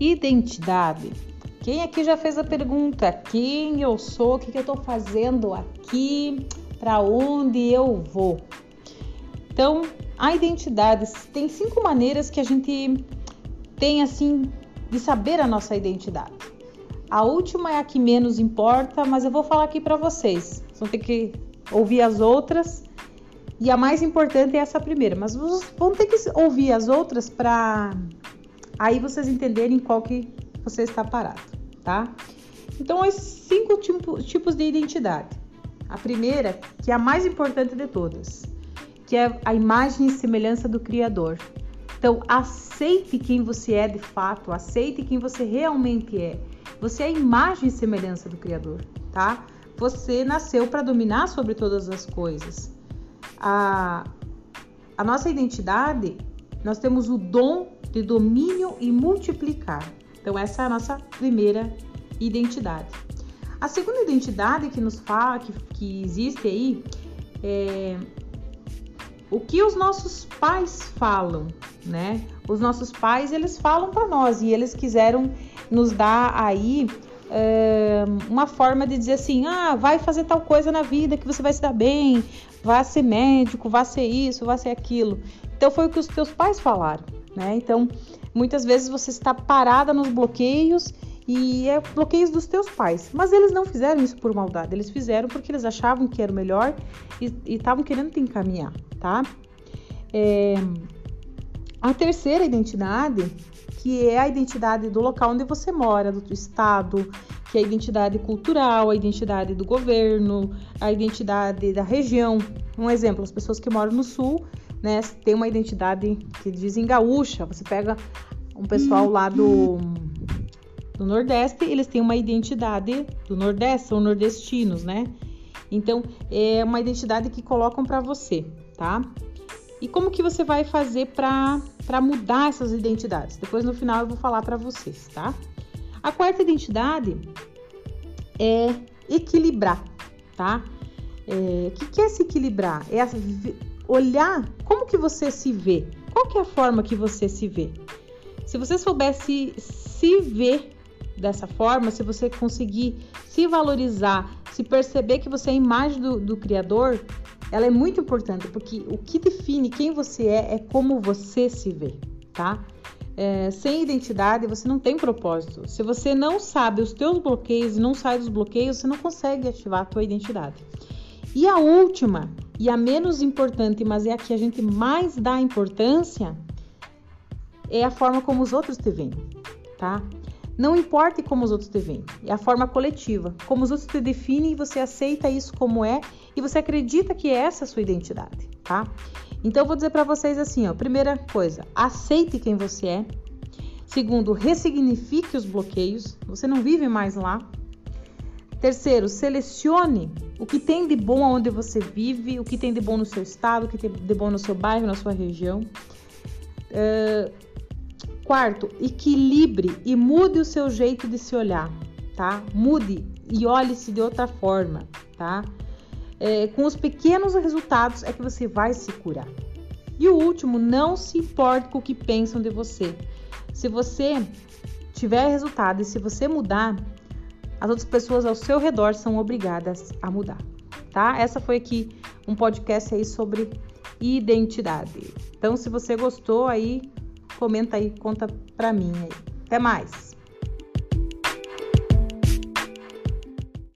Identidade. Quem aqui já fez a pergunta? Quem eu sou? O que, eu estou fazendo aqui? Para onde eu vou? Então, a identidade tem cinco maneiras que a gente tem assim de saber a nossa identidade. A última é a que menos importa, mas eu vou falar aqui para vocês. Vocês vão ter que ouvir as outras. E a mais importante é essa primeira, mas vocês vão ter que ouvir as outras para aí vocês entenderem qual que você está parado, tá? Então, os cinco tipos de identidade. A primeira, que é a mais importante de todas, que é a imagem e semelhança do Criador. Então, aceite quem você é de fato, aceite quem você realmente é. Você é a imagem e semelhança do Criador, tá? Você nasceu para dominar sobre todas as coisas. A, a nossa identidade, nós temos o dom de domínio e multiplicar. Então, essa é a nossa primeira identidade. A segunda identidade que nos fala, que, que existe aí, é o que os nossos pais falam, né? Os nossos pais, eles falam para nós e eles quiseram nos dar aí é, uma forma de dizer assim, ah, vai fazer tal coisa na vida que você vai se dar bem, vai ser médico, vai ser isso, vai ser aquilo. Então foi o que os teus pais falaram né? Então, muitas vezes você está parada nos bloqueios e é bloqueios dos teus pais. Mas eles não fizeram isso por maldade, eles fizeram porque eles achavam que era o melhor e estavam querendo te encaminhar, tá? É... A terceira identidade, que é a identidade do local onde você mora, do estado, que é a identidade cultural, a identidade do governo, a identidade da região. Um exemplo, as pessoas que moram no sul né, tem uma identidade que dizem gaúcha. Você pega um pessoal lá do, do Nordeste, eles têm uma identidade do Nordeste, são nordestinos, né? Então, é uma identidade que colocam para você, tá? E como que você vai fazer para mudar essas identidades? Depois no final eu vou falar para vocês, tá? A quarta identidade é equilibrar, tá? É, o que, que é se equilibrar? É olhar como que você se vê. Qual que é a forma que você se vê? Se você soubesse se ver dessa forma, se você conseguir se valorizar, se perceber que você é a imagem do, do Criador, ela é muito importante, porque o que define quem você é é como você se vê, tá? É, sem identidade você não tem propósito. Se você não sabe os teus bloqueios e não sai dos bloqueios, você não consegue ativar a tua identidade. E a última, e a menos importante, mas é a que a gente mais dá importância, é a forma como os outros te veem, tá? Não importa como os outros te veem, é a forma coletiva. Como os outros te definem, você aceita isso como é e você acredita que essa é a sua identidade, tá? Então eu vou dizer para vocês assim, ó, primeira coisa, aceite quem você é. Segundo, ressignifique os bloqueios. Você não vive mais lá, Terceiro, selecione o que tem de bom onde você vive, o que tem de bom no seu estado, o que tem de bom no seu bairro, na sua região. Uh, quarto, equilibre e mude o seu jeito de se olhar, tá? Mude e olhe-se de outra forma, tá? É, com os pequenos resultados é que você vai se curar. E o último, não se importe com o que pensam de você. Se você tiver resultado e se você mudar, as outras pessoas ao seu redor são obrigadas a mudar, tá? Essa foi aqui um podcast aí sobre identidade. Então, se você gostou aí, comenta aí, conta pra mim aí. Até mais!